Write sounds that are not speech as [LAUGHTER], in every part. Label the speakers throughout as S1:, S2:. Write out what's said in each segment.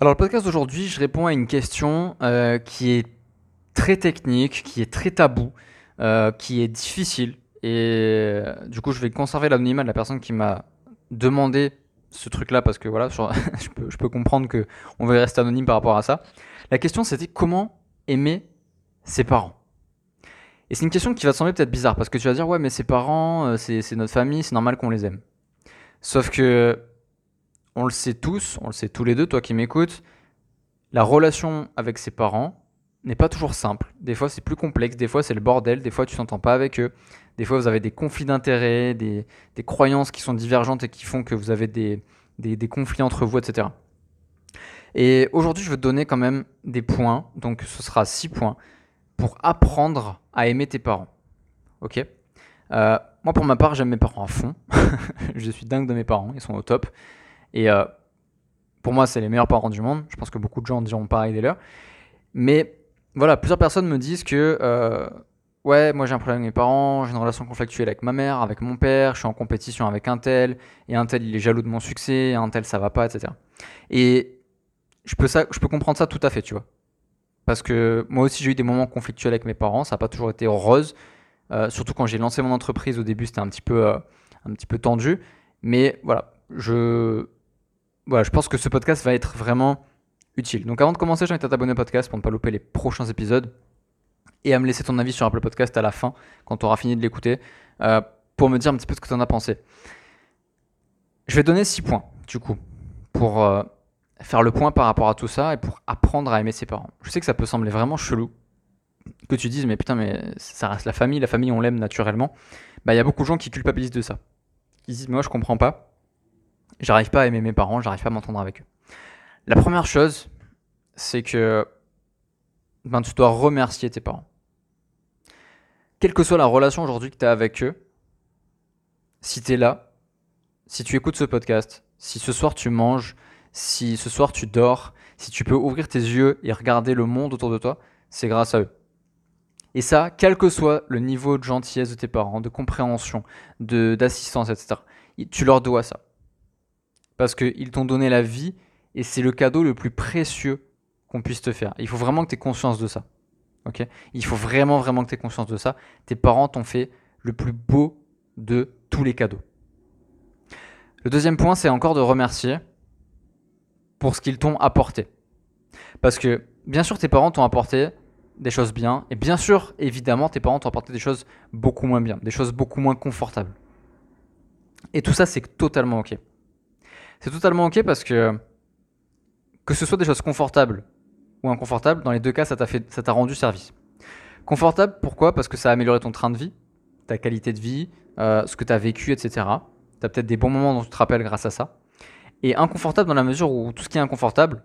S1: Alors le podcast d'aujourd'hui, je réponds à une question euh, qui est très technique, qui est très tabou, euh, qui est difficile. Et euh, du coup, je vais conserver l'anonymat de la personne qui m'a demandé ce truc-là parce que voilà, je, [LAUGHS] peux, comprendre que on veut rester anonyme par rapport à ça. La question c'était comment aimer ses parents? Et c'est une question qui va te sembler peut-être bizarre parce que tu vas dire ouais mais ses parents, c'est notre famille, c'est normal qu'on les aime. Sauf que on le sait tous, on le sait tous les deux, toi qui m'écoutes, la relation avec ses parents n'est pas toujours simple. Des fois, c'est plus complexe, des fois, c'est le bordel, des fois, tu t'entends pas avec eux, des fois, vous avez des conflits d'intérêts, des, croyances qui sont divergentes et qui font que vous avez des, des conflits entre vous, etc. Et aujourd'hui, je veux te donner quand même des points, donc ce sera six points, pour apprendre à aimer tes parents. Ok? Euh, Moi, pour ma part, j'aime mes parents à fond. [LAUGHS] je suis dingue de mes parents, ils sont au top. Et euh, pour moi, c'est les meilleurs parents du monde. Je pense que beaucoup de gens diront pareil des leurs. Mais voilà, plusieurs personnes me disent que euh, ouais, moi j'ai un problème avec mes parents, j'ai une relation conflictuelle avec ma mère, avec mon père, je suis en compétition avec un tel, et un tel il est jaloux de mon succès, et un tel ça va pas, etc. Et je peux, ça, je peux comprendre ça tout à fait, tu vois. Parce que moi aussi j'ai eu des moments conflictuels avec mes parents, ça n'a pas toujours été heureuse. Euh, surtout quand j'ai lancé mon entreprise au début, c'était un un petit peu tendu. Mais voilà, je, voilà, je pense que ce podcast va être vraiment utile. Donc avant de commencer, j'invite à t'abonner au podcast pour ne pas louper les prochains épisodes et à me laisser ton avis sur Apple Podcast à la fin, quand tu auras fini de l'écouter, euh, pour me dire un petit peu ce que tu en as pensé. Je vais donner 6 points, du coup, pour euh, faire le point par rapport à tout ça et pour apprendre à aimer ses parents. Je sais que ça peut sembler vraiment chelou, que tu dises, mais putain, mais ça reste la famille, la famille, on l'aime naturellement. Bah, il y a beaucoup de gens qui culpabilisent de ça. Ils disent, mais moi, je comprends pas j'arrive pas à aimer mes parents, j'arrive pas à m'entendre avec eux. La première chose, c'est que ben, tu dois remercier tes parents. Quelle que soit la relation aujourd'hui que tu as avec eux, si tu es là, si tu écoutes ce podcast, si ce soir tu manges, si ce soir tu dors, si tu peux ouvrir tes yeux et regarder le monde autour de toi, c'est grâce à eux. Et ça, quel que soit le niveau de gentillesse de tes parents, de compréhension, d'assistance, etc., tu leur dois ça parce qu'ils t'ont donné la vie et c'est le cadeau le plus précieux qu'on puisse te faire. Il faut vraiment que tu conscience de ça. ok? Il faut vraiment, vraiment que tu conscience de ça. Tes parents t'ont fait le plus beau de tous les cadeaux. Le deuxième point, c'est encore de remercier pour ce qu'ils t'ont apporté. Parce que, bien sûr, tes parents t'ont apporté des choses bien, et bien sûr, évidemment, tes parents t'ont apporté des choses beaucoup moins bien, des choses beaucoup moins confortables. Et tout ça, c'est totalement ok. C'est totalement ok parce que que ce soit des choses confortables ou inconfortables, dans les deux cas, ça t'a rendu service. Confortable, pourquoi? Parce que ça a amélioré ton train de vie, ta qualité de vie, euh, ce que tu as vécu, etc. Tu as peut-être des bons moments dont tu te rappelles grâce à ça. Et inconfortable dans la mesure où tout ce qui est inconfortable,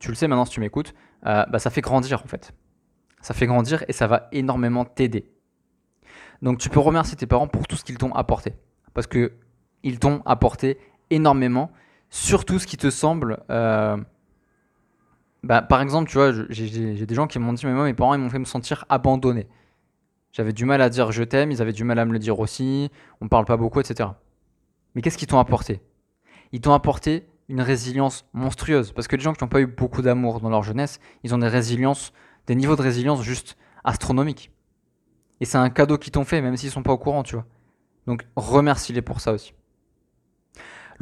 S1: tu le sais maintenant si tu m'écoutes, euh, bah, ça fait grandir en fait. Ça fait grandir et ça va énormément t'aider. Donc tu peux remercier tes parents pour tout ce qu'ils t'ont apporté. Parce que ils t'ont apporté énormément surtout ce qui te semble. Euh, bah, par exemple, tu vois, j'ai des gens qui m'ont dit, mais moi, mes parents, ils m'ont fait me sentir abandonné. J'avais du mal à dire je t'aime, ils avaient du mal à me le dire aussi, on parle pas beaucoup, etc. Mais qu'est-ce qu'ils t'ont apporté? Ils t'ont apporté une résilience monstrueuse. Parce que les gens qui n'ont pas eu beaucoup d'amour dans leur jeunesse, ils ont des résiliences, des niveaux de résilience juste astronomiques. Et c'est un cadeau qu'ils t'ont fait, même s'ils sont pas au courant, tu vois. Donc remercie-les pour ça aussi.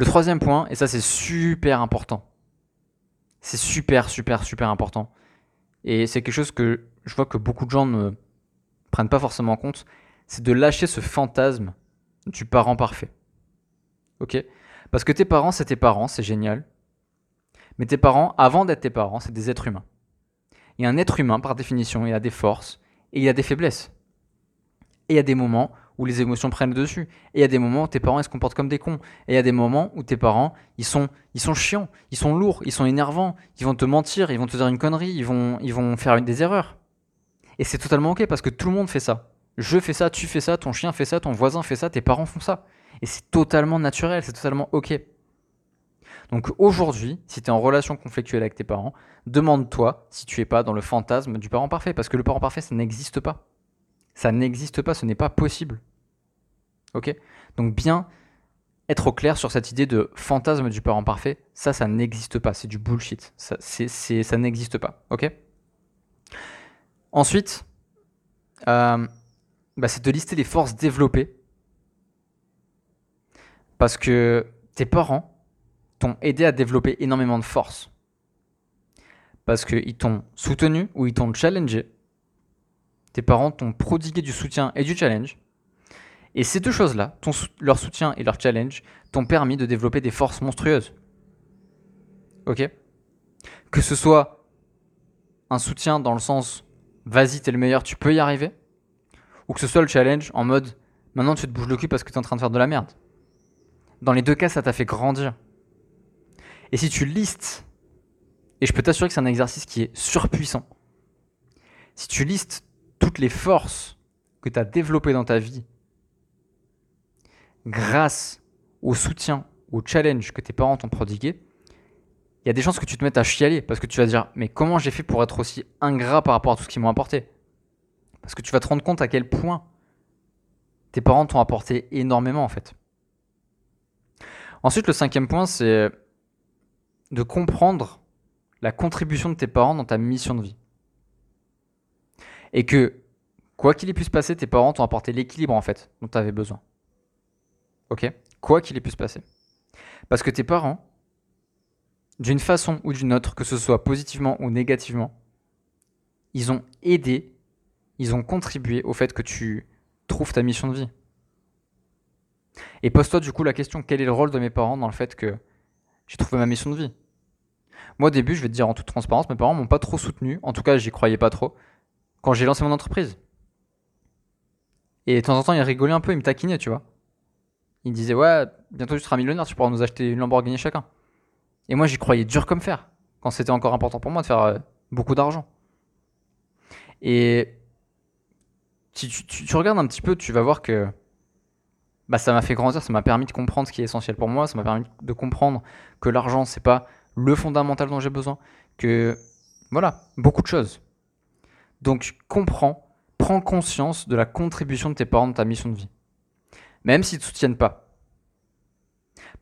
S1: Le troisième point, et ça c'est super important, c'est super, super, super important, et c'est quelque chose que je vois que beaucoup de gens ne prennent pas forcément en compte, c'est de lâcher ce fantasme du parent parfait. Ok? Parce que tes parents, c'est tes parents, c'est génial. Mais tes parents, avant d'être tes parents, c'est des êtres humains. Et un être humain, par définition, il a des forces et il a des faiblesses. Et il y a des moments où les émotions prennent dessus. Et il y a des moments où tes parents se comportent comme des cons. Et il y a des moments où tes parents ils sont, ils chiants, ils sont lourds, ils sont énervants, ils vont te mentir, ils vont te dire une connerie, ils vont, faire des erreurs. Et c'est totalement ok parce que tout le monde fait ça. Je fais ça, tu fais ça, ton chien fait ça, ton voisin fait ça, tes parents font ça. Et c'est totalement naturel, c'est totalement ok. Donc aujourd'hui, si tu en relation conflictuelle avec tes parents, demande-toi si tu es pas dans le fantasme du parent parfait. Parce que le parent parfait, ça n'existe pas. Ça n'existe pas, ce n'est pas possible. Ok Donc bien être au clair sur cette idée de fantasme du parent parfait, ça, ça n'existe pas. C'est du bullshit. Ça, n'existe pas. Ok Ensuite, euh, bah, c'est de lister les forces développées. Parce que tes parents t'ont aidé à développer énormément de force. Parce qu'ils t'ont soutenu ou ils t'ont challengé. Tes parents t'ont prodigué du soutien et du challenge. Et ces deux choses-là, leur soutien et leur challenge, t'ont permis de développer des forces monstrueuses. Ok? Que ce soit un soutien dans le sens vas-y, t'es le meilleur, tu peux y arriver, ou que ce soit le challenge en mode maintenant tu te bouges le cul parce que t'es en train de faire de la merde? Dans les deux cas, ça t'a fait grandir. Et si tu listes, et je peux t'assurer que c'est un exercice qui est surpuissant, si tu listes toutes les forces que tu as développées dans ta vie grâce au soutien, au challenge que tes parents t'ont prodigué, il y a des chances que tu te mettes à chialer parce que tu vas dire mais comment j'ai fait pour être aussi ingrat par rapport à tout ce qu'ils m'ont apporté? Parce que tu vas te rendre compte à quel point tes parents t'ont apporté énormément en fait. Ensuite, le cinquième point, c'est de comprendre la contribution de tes parents dans ta mission de vie. Et que, quoi qu'il ait pu se passer, tes parents t'ont apporté l'équilibre en fait dont tu avais besoin. Ok Quoi qu'il ait pu se passer. Parce que tes parents, d'une façon ou d'une autre, que ce soit positivement ou négativement, ils ont aidé, ils ont contribué au fait que tu trouves ta mission de vie. Et pose-toi du coup la question, quel est le rôle de mes parents dans le fait que j'ai trouvé ma mission de vie? Moi au début, je vais te dire en toute transparence, mes parents m'ont pas trop soutenu, en tout cas j'y croyais pas trop, quand j'ai lancé mon entreprise. Et de temps en temps, ils rigolaient un peu, ils me taquinaient, tu vois. Ils me disaient, ouais, bientôt tu seras millionnaire, tu pourras nous acheter une Lamborghini chacun. Et moi, j'y croyais dur comme fer, quand c'était encore important pour moi de faire euh, beaucoup d'argent. Et si tu, regardes un petit peu, tu vas voir que bah, ça m'a fait grandir, ça m'a permis de comprendre ce qui est essentiel pour moi, ça m'a permis de comprendre que l'argent, c'est pas le fondamental dont j'ai besoin, que voilà, beaucoup de choses. Donc comprends, prends conscience de la contribution de tes parents dans ta mission de vie. Même s'ils ne te soutiennent pas.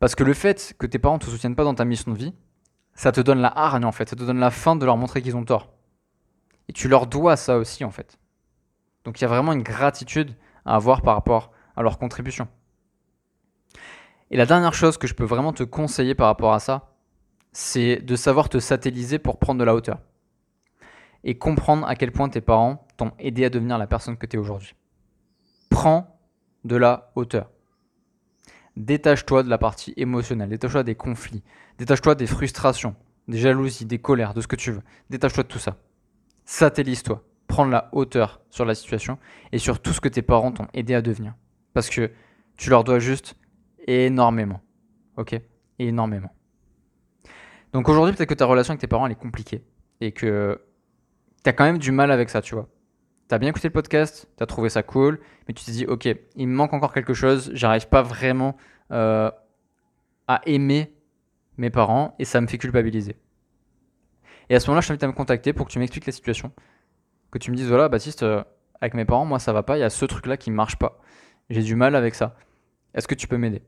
S1: Parce que le fait que tes parents ne te soutiennent pas dans ta mission de vie, ça te donne la hargne en fait, ça te donne la fin de leur montrer qu'ils ont tort. Et tu leur dois ça aussi en fait. Donc il y a vraiment une gratitude à avoir par rapport à leur contribution. Et la dernière chose que je peux vraiment te conseiller par rapport à ça, c'est de savoir te satelliser pour prendre de la hauteur. Et comprendre à quel point tes parents t'ont aidé à devenir la personne que tu es aujourd'hui. Prends de la hauteur. Détache-toi de la partie émotionnelle, détache-toi des conflits, détache-toi des frustrations, des jalousies, des colères, de ce que tu veux. Détache-toi de tout ça. Satellise-toi. Prends la hauteur sur la situation et sur tout ce que tes parents t'ont aidé à devenir. Parce que tu leur dois juste énormément. Ok? Énormément. Donc aujourd'hui, peut-être que ta relation avec tes parents, elle est compliquée. Et que tu as quand même du mal avec ça, tu vois. Tu as bien écouté le podcast, tu as trouvé ça cool, mais tu t'es dit, ok, il me manque encore quelque chose, j'arrive pas vraiment euh, à aimer mes parents et ça me fait culpabiliser. Et à ce moment-là, je t'invite à me contacter pour que tu m'expliques la situation. Que tu me dises, voilà, Baptiste, euh, avec mes parents, moi ça va pas, il y a ce truc-là qui marche pas. J'ai du mal avec ça. Est-ce que tu peux m'aider?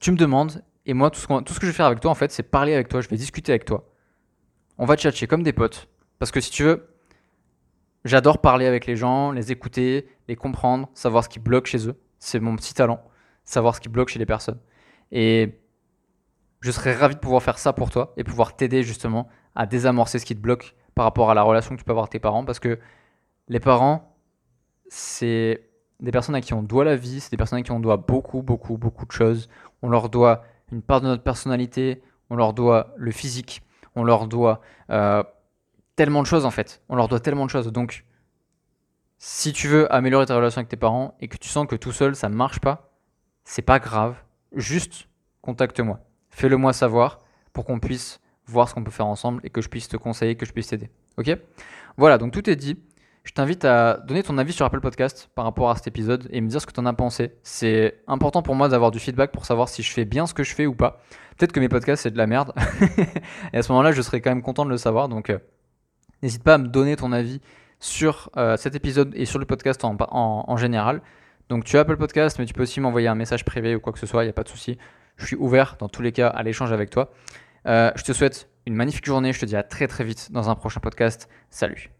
S1: Tu me demandes, et moi, tout ce, tout ce, que je vais faire avec toi, en fait, c'est parler avec toi, je vais discuter avec toi. On va tchatcher comme des potes. Parce que si tu veux, j'adore parler avec les gens, les écouter, les comprendre, savoir ce qui bloque chez eux. C'est mon petit talent, savoir ce qui bloque chez les personnes. Et je serais ravi de pouvoir faire ça pour toi et pouvoir t'aider justement à désamorcer ce qui te bloque par rapport à la relation que tu peux avoir avec tes parents. Parce que les parents, c'est des personnes à qui on doit la vie, c'est des personnes à qui on doit beaucoup, beaucoup, beaucoup de choses. On leur doit une part de notre personnalité, on leur doit le physique, on leur doit euh, tellement de choses en fait. On leur doit tellement de choses. Donc, si tu veux améliorer ta relation avec tes parents et que tu sens que tout seul ça ne marche pas, c'est pas grave. Juste contacte-moi. Fais-le moi savoir pour qu'on puisse voir ce qu'on peut faire ensemble et que je puisse te conseiller, que je puisse t'aider. Ok? Voilà, donc tout est dit je t'invite à donner ton avis sur Apple Podcast par rapport à cet épisode et me dire ce que tu en as pensé. C'est important pour moi d'avoir du feedback pour savoir si je fais bien ce que je fais ou pas. Peut-être que mes podcasts c'est de la merde. [LAUGHS] et à ce moment-là, je serais quand même content de le savoir. Donc, euh, n'hésite pas à me donner ton avis sur euh, cet épisode et sur le podcast en, général Donc tu as Apple Podcast, mais tu peux aussi m'envoyer un message privé ou quoi que ce soit, il n'y a pas de souci. Je suis ouvert dans tous les cas à l'échange avec toi. Euh, je te souhaite une magnifique journée, je te dis à très très vite dans un prochain podcast. Salut